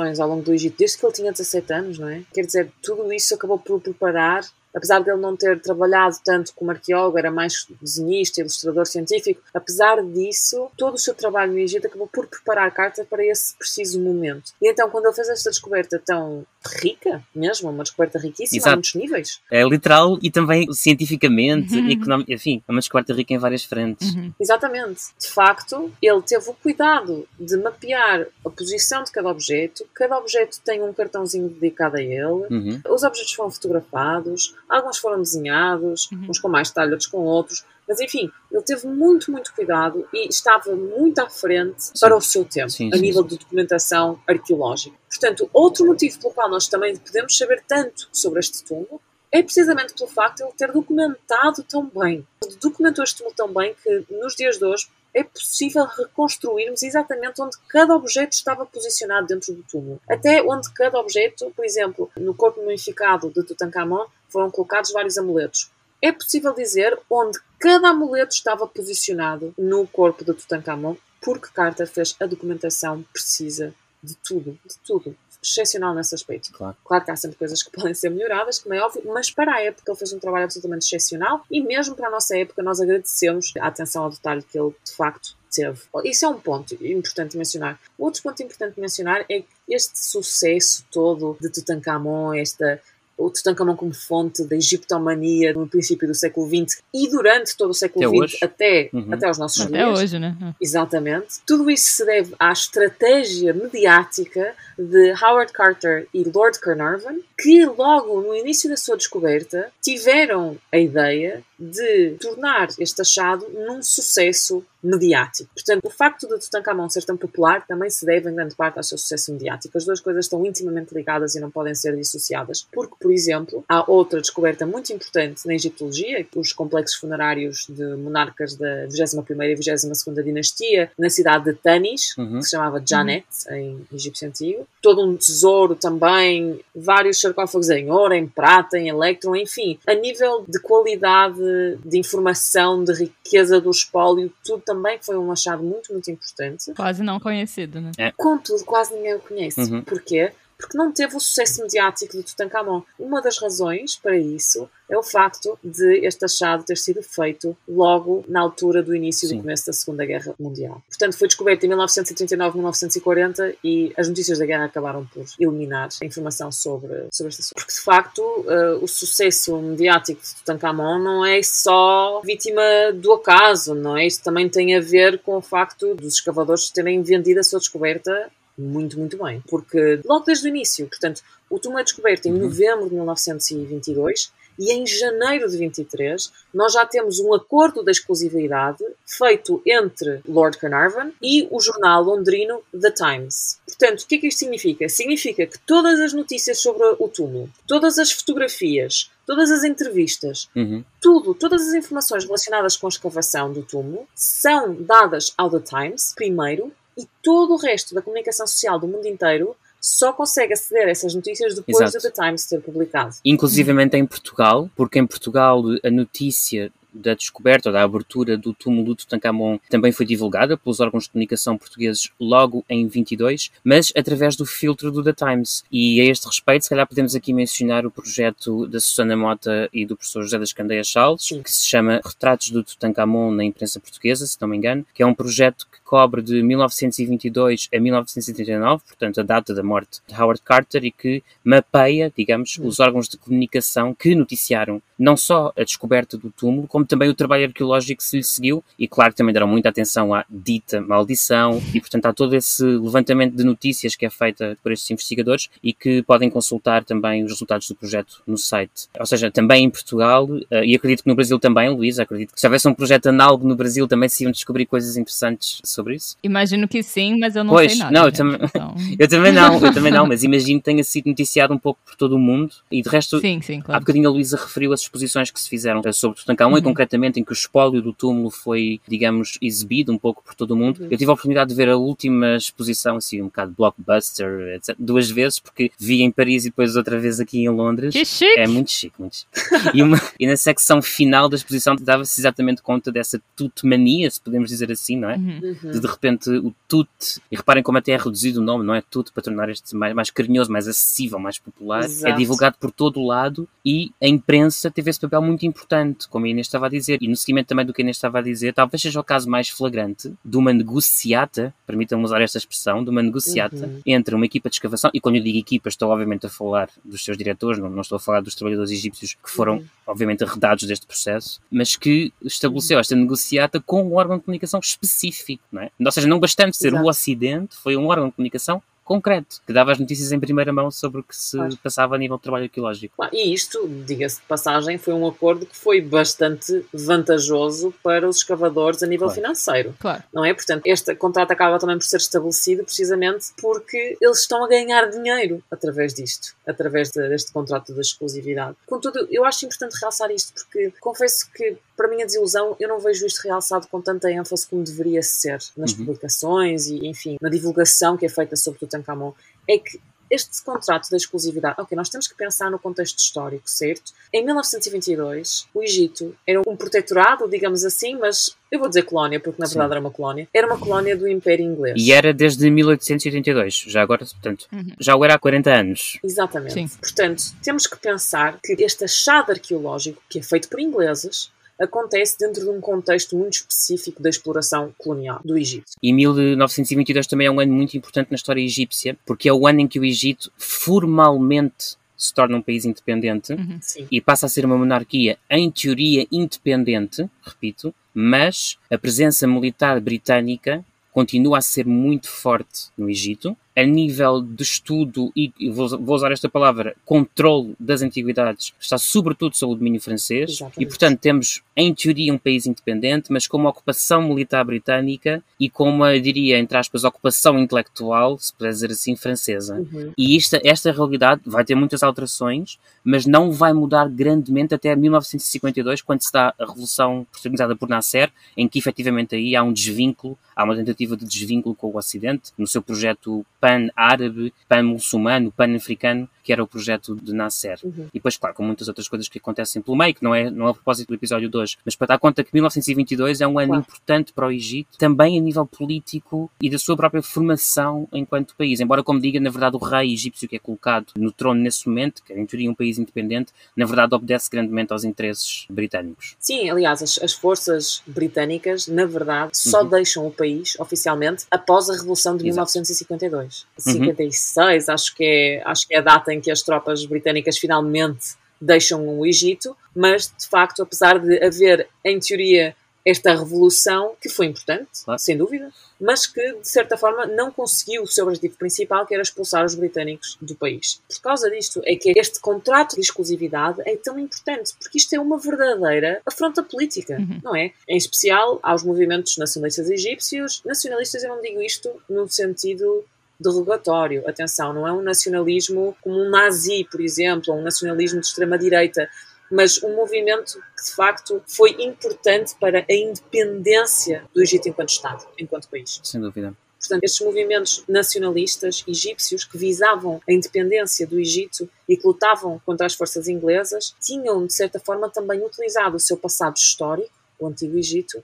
ao longo do Egito, desde que ele tinha 17 anos, não é? Quer dizer, tudo isso acabou por preparar, apesar de ele não ter trabalhado tanto como arqueólogo, era mais desenhista, ilustrador científico, apesar disso, todo o seu trabalho no Egito acabou por preparar Carter para esse preciso momento. E então, quando ele fez esta descoberta tão rica, mesmo, uma descoberta riquíssima Exato. a muitos níveis, É literal e também cientificamente, Uhum. economi- enfim, é uma descoberta rica em várias frentes. Uhum. Exatamente. De facto, ele teve o cuidado de mapear a posição de cada objeto. Cada objeto tem um cartãozinho dedicado a ele. Uhum. Os objetos foram fotografados, alguns foram desenhados, Uhum. uns com mais detalhe, outros com outros. Mas enfim, ele teve muito, muito cuidado e estava muito à frente para o seu tempo, Sim, a sim, nível sim. de documentação arqueológica. Portanto, outro motivo pelo qual nós também podemos saber tanto sobre este túmulo é precisamente pelo facto de ele ter documentado tão bem. Ele documentou este túmulo tão bem que, nos dias de hoje, é possível reconstruirmos exatamente onde cada objeto estava posicionado dentro do túmulo. Até onde cada objeto, por exemplo, no corpo mumificado de Tutankhamon, foram colocados vários amuletos. É possível dizer onde cada amuleto estava posicionado no corpo de Tutankhamon, porque Carter fez a documentação precisa de tudo, de tudo excepcional nesse aspecto. Claro. claro que há sempre coisas que (laughs) podem ser melhoradas, como é óbvio, mas para a época ele fez um trabalho absolutamente excepcional e mesmo para a nossa época nós agradecemos a atenção ao detalhe que ele de facto teve. Isso é um ponto importante mencionar. Outro ponto importante mencionar é que este sucesso todo de Tutankhamon, esta o Tutankhamon como fonte da egiptomania no princípio do século XX e durante todo o século Até XX até, Uhum. até aos nossos Até dias. hoje, né? Exatamente. Tudo isso se deve à estratégia mediática de Howard Carter e Lord Carnarvon, que logo no início da sua descoberta tiveram a ideia de tornar este achado num sucesso mediático. Portanto, o facto de Tutankhamon ser tão popular também se deve em grande parte ao seu sucesso mediático. As duas coisas estão intimamente ligadas e não podem ser dissociadas, porque, por exemplo, há outra descoberta muito importante na egiptologia, os complexos funerários de monarcas da 21ª e 22ª dinastia, na cidade de Tanis, Uhum. que se chamava Janet, em egípcio antigo. Todo um tesouro também, vários sarcófagos em ouro, em prata, em elétron, enfim. A nível de qualidade de informação, de riqueza do espólio, tudo também foi um achado muito, muito importante. Quase não conhecido, né? Contudo, quase ninguém o conhece. Uhum. Porquê? Porque não teve o sucesso mediático de Tutankhamon. Uma das razões para isso é o facto de este achado ter sido feito logo na altura do início Sim. do começo da Segunda Guerra Mundial. Portanto, foi descoberto em 1939, 1940 e as notícias da guerra acabaram por eliminar a informação sobre, sobre este assunto. Porque, de facto, eh, o sucesso mediático de Tutankhamon não é só vítima do acaso, não é? Isto também tem a ver com o facto dos escavadores terem vendido a sua descoberta muito, muito bem. Porque logo desde o início, portanto, o túmulo é descoberto em Uhum. novembro de 1922 e em janeiro de 23 nós já temos um acordo de exclusividade feito entre Lord Carnarvon e o jornal londrino The Times. Portanto, o que é que isto significa? Significa que todas as notícias sobre o túmulo, todas as fotografias, todas as entrevistas, Uhum. tudo, todas as informações relacionadas com a escavação do túmulo são dadas ao The Times primeiro e todo o resto da comunicação social do mundo inteiro só consegue aceder a essas notícias depois Exato. do The Times ter publicado. Inclusivamente em Portugal, porque em Portugal a notícia da descoberta ou da abertura do túmulo de Tutankhamon também foi divulgada pelos órgãos de comunicação portugueses logo em 22, mas através do filtro do The Times. E a este respeito, se calhar podemos aqui mencionar o projeto da Susana Mota e do professor José das Candeias Salles, que se chama Retratos do Tutankhamon na imprensa portuguesa, se não me engano, que é um projeto que cobre de 1922 a 1939, portanto a data da morte de Howard Carter, e que mapeia, digamos, os órgãos de comunicação que noticiaram não só a descoberta do túmulo, como também o trabalho arqueológico que se lhe seguiu, e claro que também deram muita atenção à dita maldição, e portanto há todo esse levantamento de notícias que é feita por estes investigadores e que podem consultar também os resultados do projeto no site. Ou seja, também em Portugal, eh, e acredito que no Brasil também, Luís, acredito que se houvesse um projeto análogo no Brasil também se iam descobrir coisas interessantes sobre isso. Imagino que sim, mas eu não Pois, sei nada. não, eu gente, também- então- (laughs) Eu também não, eu também não, mas imagino que tenha sido noticiado um pouco por todo o mundo, e de resto Sim, sim, Há claro. bocadinho a Luísa referiu as exposições que se fizeram eh, sobre Tutankhamon e Uhum. Concretamente em que o espólio do túmulo foi, digamos, exibido um pouco por todo o mundo. Eu tive a oportunidade de ver a última exposição, assim, um bocado blockbuster, etc., duas vezes, porque vi em Paris e depois outra vez aqui em Londres. Que chique! É muito chique, muito chique. E, uma- (laughs) e na secção final da exposição dava-se exatamente conta dessa tutmania, se podemos dizer assim, não é? Uhum. Uhum. de de repente o tut, e reparem como até é reduzido o nome, não é tut, para tornar este mais, mais carinhoso, mais acessível, mais popular, Exato. é divulgado por todo o lado e a imprensa teve esse papel muito importante, como a Inês estava a dizer, e no seguimento também do que a Inês estava a dizer, talvez seja o caso mais flagrante de uma negociata, permitam-me usar esta expressão, de uma negociata Uhum. entre uma equipa de escavação, e quando eu digo equipa estou obviamente a falar dos seus diretores, não, não estou a falar dos trabalhadores egípcios que foram Uhum. obviamente arredados deste processo, mas que estabeleceu esta negociata com um órgão de comunicação específico, não é? Ou seja, não bastante ser Exato. o Ocidente, foi um órgão de comunicação concreto, que dava as notícias em primeira mão sobre o que se Claro. passava a nível de trabalho arqueológico. E isto, diga-se de passagem, foi um acordo que foi bastante vantajoso para os escavadores a nível Claro. financeiro. Claro. Não é? Portanto, este contrato acaba também por ser estabelecido precisamente porque eles estão a ganhar dinheiro através disto, através de- deste contrato de exclusividade. Contudo, eu acho importante realçar isto porque confesso que, para a minha desilusão, eu não vejo isto realçado com tanta ênfase como deveria ser nas Uhum. publicações e, enfim, na divulgação que é feita sobre Tutankhamon. É que este contrato da exclusividade, ok, nós temos que pensar no contexto histórico, certo? Em 1922, o Egito era um protetorado, digamos assim, mas eu vou dizer colónia, porque na Sim. verdade era uma colónia. Era uma colónia do Império Inglês. E era desde 1882, já agora, portanto, Uhum. já o era há 40 anos. Exatamente. Sim. Portanto, temos que pensar que este achado arqueológico, que é feito por ingleses, acontece dentro de um contexto muito específico da exploração colonial do Egito. E 1922 também é um ano muito importante na história egípcia, porque é o ano em que o Egito formalmente se torna um país independente Uhum. E passa a ser uma monarquia em teoria independente, repito, mas a presença militar britânica continua a ser muito forte no Egito. A nível de estudo e, vou, vou usar esta palavra, controle das antiguidades, está sobretudo sob o domínio francês. Exatamente. E, portanto, temos, em teoria, um país independente, mas com uma ocupação militar britânica e com uma, diria, entre aspas, ocupação intelectual, se puder dizer assim, francesa. Uhum. E esta, esta realidade vai ter muitas alterações, mas não vai mudar grandemente até 1952, quando se dá a Revolução protagonizada por Nasser, em que efetivamente aí há um desvínculo, há uma tentativa de desvínculo com o Ocidente, no seu projeto pan-árabe, pan-muçulmano, pan-africano, que era o projeto de Nasser. Uhum. E depois, claro, com muitas outras coisas que acontecem pelo meio, que não é, não é a propósito do episódio de hoje, mas para dar conta que 1922 é um ano Claro. importante para o Egito, também a nível político e da sua própria formação enquanto país. Embora, como diga, na verdade, o rei egípcio que é colocado no trono nesse momento, que é em teoria um país independente, na verdade obedece grandemente aos interesses britânicos. Sim, aliás, as, as forças britânicas, na verdade, só Uhum. deixam o país oficialmente após a Revolução de Exato. 1952. Uhum. 56, acho que, é, acho que é a data em que as tropas britânicas finalmente deixam o Egito, mas de facto, apesar de haver, em teoria, esta revolução, que foi importante, Claro. sem dúvida, mas que, de certa forma, não conseguiu o seu objetivo principal, que era expulsar os britânicos do país. Por causa disto, é que este contrato de exclusividade é tão importante, porque isto é uma verdadeira afronta política, Uhum. não é? Em especial aos movimentos nacionalistas egípcios. Nacionalistas, eu não digo isto no sentido derrogatório. Atenção, não é um nacionalismo como um nazi, por exemplo, ou um nacionalismo de extrema-direita, mas um movimento que de facto foi importante para a independência do Egito enquanto Estado, enquanto país. Sem dúvida. Portanto, estes movimentos nacionalistas egípcios que visavam a independência do Egito e que lutavam contra as forças inglesas tinham, de certa forma, também utilizado o seu passado histórico, o Antigo Egito,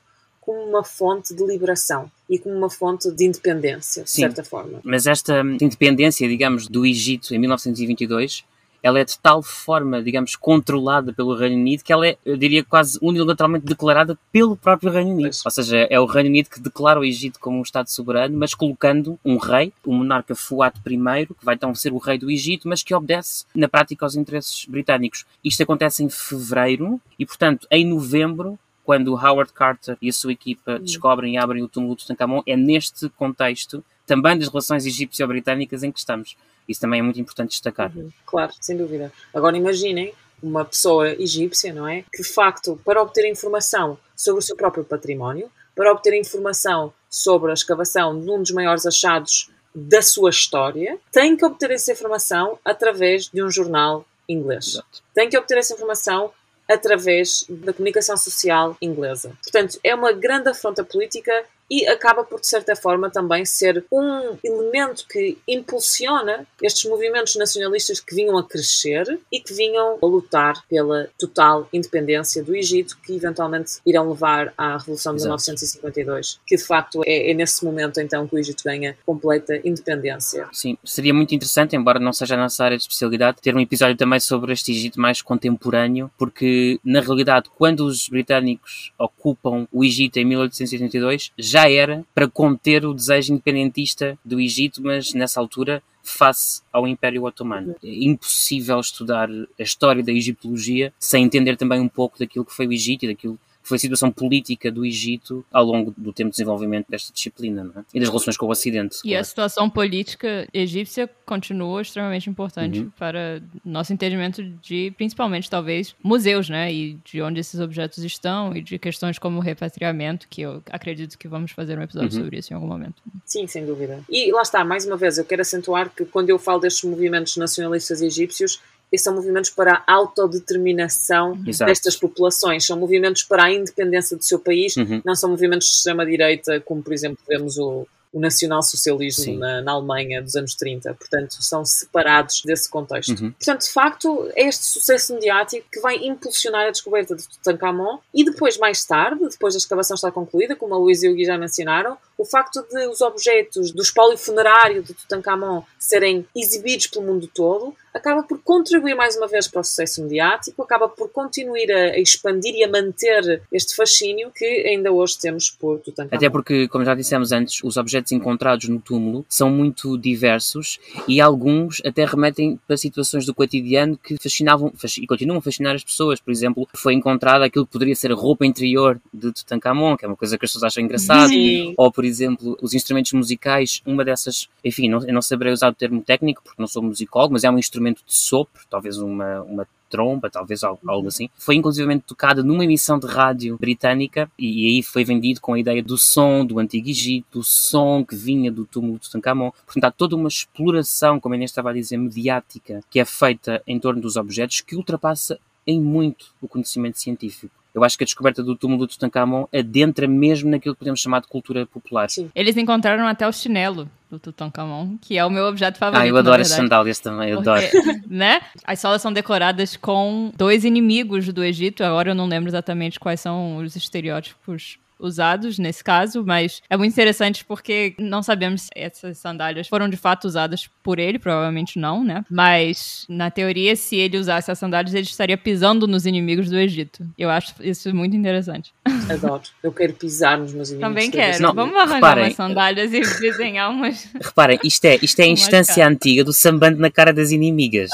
como uma fonte de liberação e como uma fonte de independência, de Sim. certa forma. Mas esta independência, digamos, do Egito em 1922, ela é de tal forma, digamos, controlada pelo Reino Unido que ela é, eu diria, quase unilateralmente declarada pelo próprio Reino Unido. Pois. Ou seja, é o Reino Unido que declara o Egito como um Estado soberano, mas colocando um rei, o monarca Fuad I, que vai então ser o rei do Egito, mas que obedece, na prática, aos interesses britânicos. Isto acontece em fevereiro e, portanto, em novembro, quando Howard Carter e a sua equipa descobrem e abrem o túmulo de Tutankhamon, é neste contexto também das relações egípcio-britânicas em que estamos. Isso também é muito importante destacar. Uhum, Claro, sem dúvida. Agora imaginem uma pessoa egípcia, não é? Que de facto, para obter informação sobre o seu próprio património, para obter informação sobre a escavação de um dos maiores achados da sua história, tem que obter essa informação através de um jornal inglês. Exato. Tem que obter essa informação através da comunicação social inglesa. Portanto, é uma grande afronta política e acaba por, de certa forma, também ser um elemento que impulsiona estes movimentos nacionalistas que vinham a crescer e que vinham a lutar pela total independência do Egito, que eventualmente irão levar à Revolução de Exato. 1952, que de facto é, é nesse momento então que o Egito ganha completa independência. Sim, seria muito interessante, embora não seja a nossa área de especialidade, ter um episódio também sobre este Egito mais contemporâneo, porque na realidade, quando os britânicos ocupam o Egito em 1882, já era para conter o desejo independentista do Egito, mas nessa altura face ao Império Otomano. É impossível estudar a história da egiptologia sem entender também um pouco daquilo que foi o Egito e daquilo foi a situação política do Egito ao longo do tempo de desenvolvimento desta disciplina é? e das relações com o Ocidente. E claro. a situação política egípcia continua extremamente importante uhum. para nosso entendimento de, principalmente, talvez, museus, né? E de onde esses objetos estão e de questões como repatriamento, que eu acredito que vamos fazer um episódio uhum. sobre isso em algum momento. Sim, sem dúvida. E lá está, mais uma vez, eu quero acentuar que quando eu falo destes movimentos nacionalistas egípcios, esses são movimentos para a autodeterminação Exato. destas populações, são movimentos para a independência do seu país, uhum. não são movimentos de extrema-direita, como por exemplo vemos o, o nacionalsocialismo na, na, Alemanha dos anos 30. Portanto, são separados desse contexto. Uhum. Portanto, de facto, é este sucesso mediático que vai impulsionar a descoberta de Tutankhamon e depois, mais tarde, depois da escavação estar concluída, como a Luísa e o Gui já mencionaram, o facto de os objetos do espólio funerário de Tutankhamon serem exibidos pelo mundo todo acaba por contribuir mais uma vez para o sucesso mediático, acaba por continuar a expandir e a manter este fascínio que ainda hoje temos por Tutankhamon. Até porque, como já dissemos antes, os objetos encontrados no túmulo são muito diversos e alguns até remetem para situações do cotidiano que fascinavam e continuam a fascinar as pessoas. Por exemplo, foi encontrado aquilo que poderia ser a roupa interior de Tutankhamon, que é uma coisa que as pessoas acham engraçada, Sim. ou por exemplo, os instrumentos musicais, uma dessas, enfim, não, eu não saberei usar o termo técnico porque não sou musicólogo, mas é um instrumento de sopro, talvez uma, uma tromba, talvez algo, algo assim. Foi inclusivamente tocada numa emissão de rádio britânica e, e, aí foi vendido com a ideia do som do Antigo Egito, do som que vinha do túmulo de Tutankhamon. Portanto, há toda uma exploração, como a Inês estava a dizer, mediática, que é feita em torno dos objetos que ultrapassa em muito o conhecimento científico. Eu acho que a descoberta do túmulo do Tutankhamon adentra mesmo naquilo que podemos chamar de cultura popular. Sim. Eles encontraram até o chinelo do Tutankhamon, que é o meu objeto favorito. Ah, eu adoro as sandálias também, eu adoro. (laughs) Né? As solas são decoradas com dois inimigos do Egito, agora eu não lembro exatamente quais são os estereótipos usados nesse caso, mas é muito interessante porque não sabemos se essas sandálias foram de fato usadas por ele, provavelmente não, né? Mas na teoria, se ele usasse as sandálias, ele estaria pisando nos inimigos do Egito. Eu acho isso muito interessante. Adoro. Eu quero pisar nos meus inimigos. Também quero. Não, Vamos arranjar reparem, umas sandálias e desenhar umas. Reparem, isto é, isto é a instância antiga do sambando na cara das inimigas.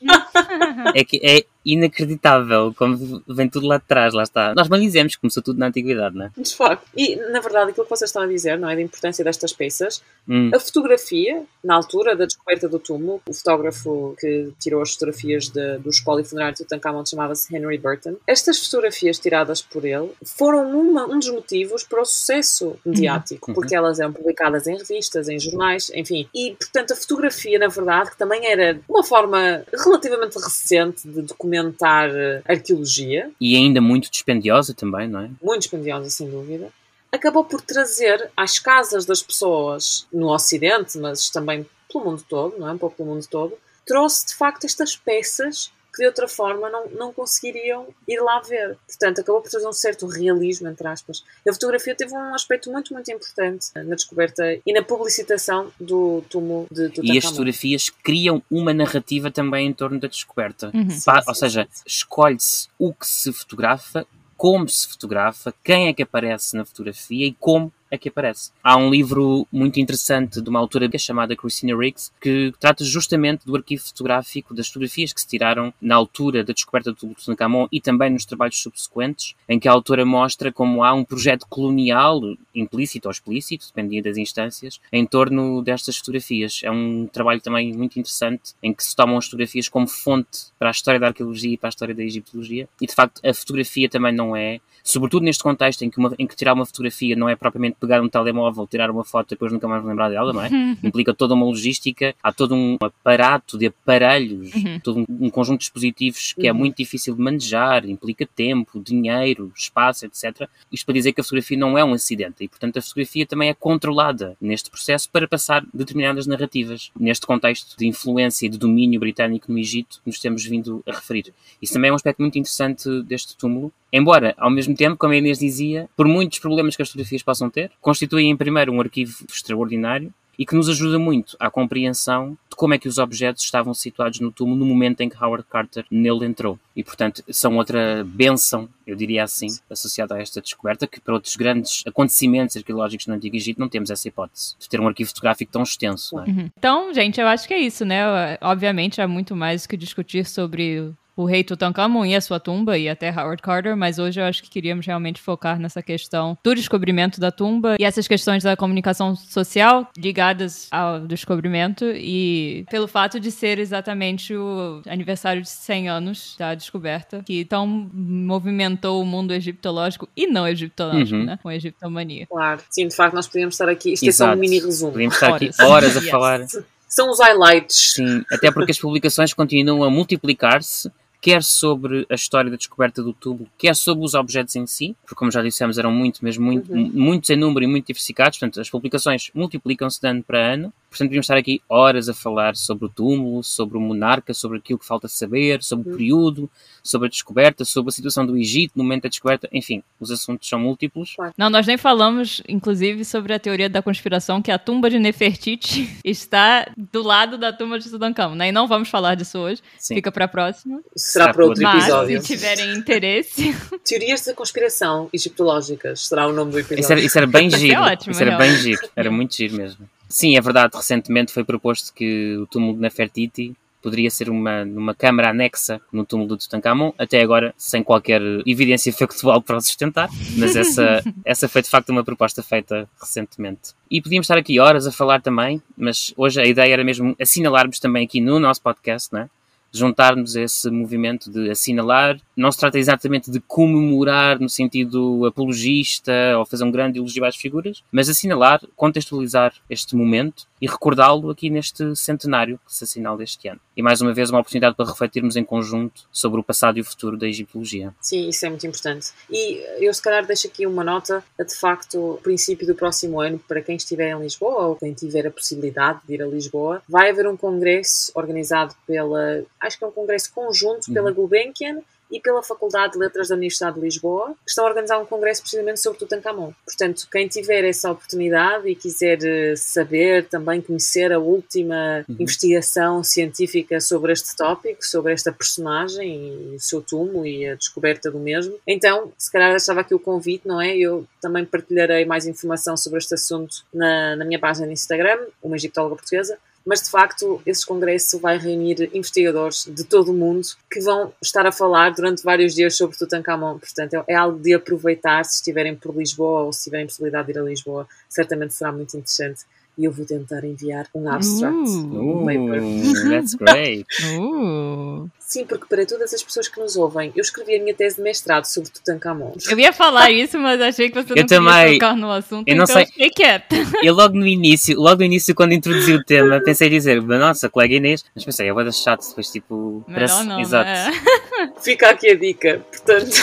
(laughs) é que é inacreditável como vem tudo lá de trás, lá está. Nós dizemos que começou tudo na antiguidade, não é? De facto. E, na verdade, aquilo que vocês estão a dizer, não é? Da importância destas peças, hum. a fotografia, na altura da descoberta do túmulo, o fotógrafo que tirou as fotografias de, do espólio funerário de Tutankhamon chamava-se Henry Burton. Estas fotografias tiradas por ele foram uma, um dos motivos para o sucesso mediático, uhum. porque elas eram publicadas em revistas, em jornais, enfim. E, portanto, a fotografia, na verdade, que também era uma forma relativamente recente de documentar eh, arqueologia. E ainda muito dispendiosa também, não é? Muito dispendiosa, sem dúvida. Acabou por trazer às casas das pessoas no Ocidente, mas também pelo mundo todo, não é? Um pouco pelo mundo todo, trouxe de facto estas peças que de outra forma não, não conseguiriam ir lá ver. Portanto, acabou por trazer um certo realismo, entre aspas. A fotografia teve um aspecto muito, muito importante na descoberta e na publicitação do túmulo de Tutankhamon. E as fotografias criam uma narrativa também em torno da descoberta. Uhum. Sim, sim, ou seja, escolhe-se o que se fotografa, como se fotografa, quem é que aparece na fotografia e como é que aparece. Há um livro muito interessante de uma autora é chamada Christina Riggs, que trata justamente do arquivo fotográfico das fotografias que se tiraram na altura da descoberta do Tutankhamon e também nos trabalhos subsequentes, em que a autora mostra como há um projeto colonial, implícito ou explícito, dependia das instâncias, em torno destas fotografias. É um trabalho também muito interessante em que se tomam as fotografias como fonte para a história da arqueologia e para a história da egiptologia. E de facto, a fotografia também não é, sobretudo neste contexto em que, uma, em que tirar uma fotografia não é propriamente pegar um telemóvel, tirar uma foto e depois nunca mais lembrar dela, não é? Uhum. Implica toda uma logística, há todo um aparato de aparelhos, uhum. todo um, um, conjunto de dispositivos que é uhum. é muito difícil de manejar, implica tempo, dinheiro, espaço, etc. Isto para dizer que a fotografia não é um acidente e, portanto, a fotografia também é controlada neste processo para passar determinadas narrativas. Neste contexto de influência e de domínio britânico no Egito, nos temos vindo a referir. Isso também é um aspecto muito interessante deste túmulo, embora, ao mesmo tempo, como a Inês dizia, por muitos problemas que as fotografias possam ter, constituem, primeiro, um arquivo extraordinário e que nos ajuda muito à compreensão de como é que os objetos estavam situados no túmulo no momento em que Howard Carter nele entrou. E, portanto, são outra benção, eu diria assim, associada a esta descoberta, que para outros grandes acontecimentos arqueológicos no Antigo Egito não temos essa hipótese de ter um arquivo fotográfico tão extenso. É? Uhum. Então, gente, eu acho que é isso, né? Obviamente há muito mais que discutir sobre o rei Tutankhamon e a sua tumba e até Howard Carter, mas hoje eu acho que queríamos realmente focar nessa questão do descobrimento da tumba e essas questões da comunicação social ligadas ao descobrimento e pelo fato de ser exatamente o aniversário de 100 anos da descoberta, que tão movimentou o mundo egiptológico e não egiptológico, Uhum. né? Com a egiptomania. Claro. Sim, de facto, nós podíamos estar aqui. Isto é só um Exato. mini resumo. Podíamos estar aqui (laughs) Horas. horas a Yes. falar. São os highlights. Sim, até porque as publicações continuam a multiplicar-se, quer sobre a história da descoberta do túmulo, quer sobre os objetos em si, porque como já dissemos eram muito, mesmo muito, Uhum. muitos em número e muito diversificados, portanto as publicações multiplicam-se de ano para ano, portanto podíamos estar aqui horas a falar sobre o túmulo, sobre o monarca, sobre aquilo que falta saber, sobre o período, sobre a descoberta, sobre a situação do Egito no momento da descoberta, enfim, os assuntos são múltiplos. Não, nós nem falamos, inclusive, sobre a teoria da conspiração que a tumba de Nefertiti (laughs) está do lado da tumba de Tutankhamon, né? E não vamos falar disso hoje, Sim. fica pra próxima. Isso será Será para outro para Mas, episódio. se tiverem interesse, (laughs) Teorias da conspiração egiptológicas será o nome do episódio. Isso era, isso era bem Isso é giro. ótimo, isso era bem giro. Era muito giro mesmo. Sim, é verdade. Recentemente foi proposto que o túmulo de Nefertiti poderia ser uma, uma câmara anexa no túmulo do Tutankhamon, até agora sem qualquer evidência factual para o sustentar, mas essa, (laughs) essa foi de facto uma proposta feita recentemente. E podíamos estar aqui horas a falar também, mas hoje a ideia era mesmo assinalarmos também aqui no nosso podcast, não é? Juntarmos a esse movimento de assinalar. Não se trata exatamente de comemorar no sentido apologista ou fazer um grande elogio às figuras, mas assinalar, contextualizar este momento e recordá-lo aqui neste centenário que se assinala este ano. E mais uma vez uma oportunidade para refletirmos em conjunto sobre o passado e o futuro da egiptologia. Sim, isso é muito importante. E eu, se calhar, deixo aqui uma nota. De facto, o princípio do próximo ano, para quem estiver em Lisboa ou quem tiver a possibilidade de ir a Lisboa, vai haver um congresso organizado pela. Acho que é um congresso conjunto pela Gulbenkian e pela Faculdade de Letras da Universidade de Lisboa, que estão a organizar um congresso precisamente sobre Tutankhamon. Portanto, quem tiver essa oportunidade e quiser eh, saber, também conhecer a última Uhum. investigação científica sobre este tópico, sobre esta personagem e o seu túmulo e a descoberta do mesmo, então, se calhar deixava aqui o convite, não é? Eu também partilharei mais informação sobre este assunto na, na minha página no Instagram, uma egiptóloga portuguesa, mas de facto esse congresso vai reunir investigadores de todo o mundo que vão estar a falar durante vários dias sobre Tutankhamon. Portanto, é- algo de aproveitar se estiverem por Lisboa ou se tiverem possibilidade de ir a Lisboa. Certamente será muito interessante. E eu vou tentar enviar um abstract. Uh. um paper. Uh, (laughs) that's great. Uh. Sim, porque para todas as pessoas que nos ouvem, eu escrevi a minha tese de mestrado sobre Tutankhamon. Eu ia falar isso, mas achei que você não também. tocar no assunto, Eu não então sei. eu fiquei quieta. Eu logo no início, logo no início, quando introduzi o tema, pensei em dizer, nossa, colega Inês, mas pensei, eu vou deixar chato depois, tipo. Melhor parece- não, Exato. né? (laughs) (laughs) Fica aqui a dica, portanto.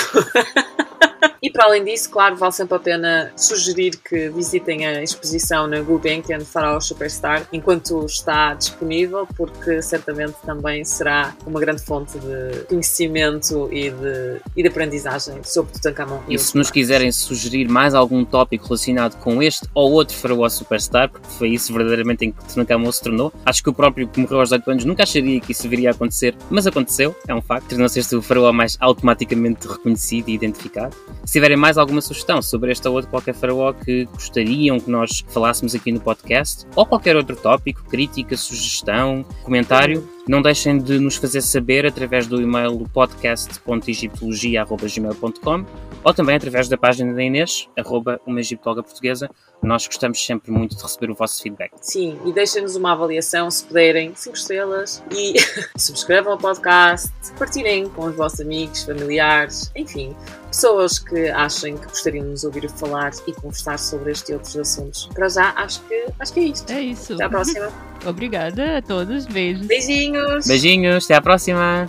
E para além disso, claro, vale sempre a pena sugerir que visitem a exposição na Gulbenkian Faraó Superstar enquanto está disponível, porque certamente também será uma grande fonte de conhecimento e de, e de aprendizagem sobre Tutankhamon. E se outros nos quiserem sugerir mais algum tópico relacionado com este ou outro faraó superstar, porque foi isso verdadeiramente em que Tutankhamon se tornou, acho que o próprio que morreu aos 8 anos nunca acharia que isso viria a acontecer, mas aconteceu, é um facto. Tornou-se este o faraó mais automaticamente reconhecido e identificado. Se tiverem mais alguma sugestão sobre este ou outro qualquer faraó que gostariam que nós falássemos aqui no podcast, ou qualquer outro tópico, crítica, sugestão, comentário, não deixem de nos fazer saber através do e-mail podcast.egiptologia.gmail.com ou também através da página da Inês, arroba uma egiptóloga portuguesa. Nós gostamos sempre muito de receber o vosso feedback. Sim, e deixem-nos uma avaliação se puderem, 5 estrelas, e (laughs) subscrevam o podcast, partilhem com os vossos amigos, familiares, enfim, pessoas que achem que gostariam de nos ouvir falar e conversar sobre este e outros assuntos. Para já, acho que, acho que é isto. É isso. Até à próxima. (laughs) Obrigada a todos. Beijos. Beijinhos! Beijinhos, até à próxima!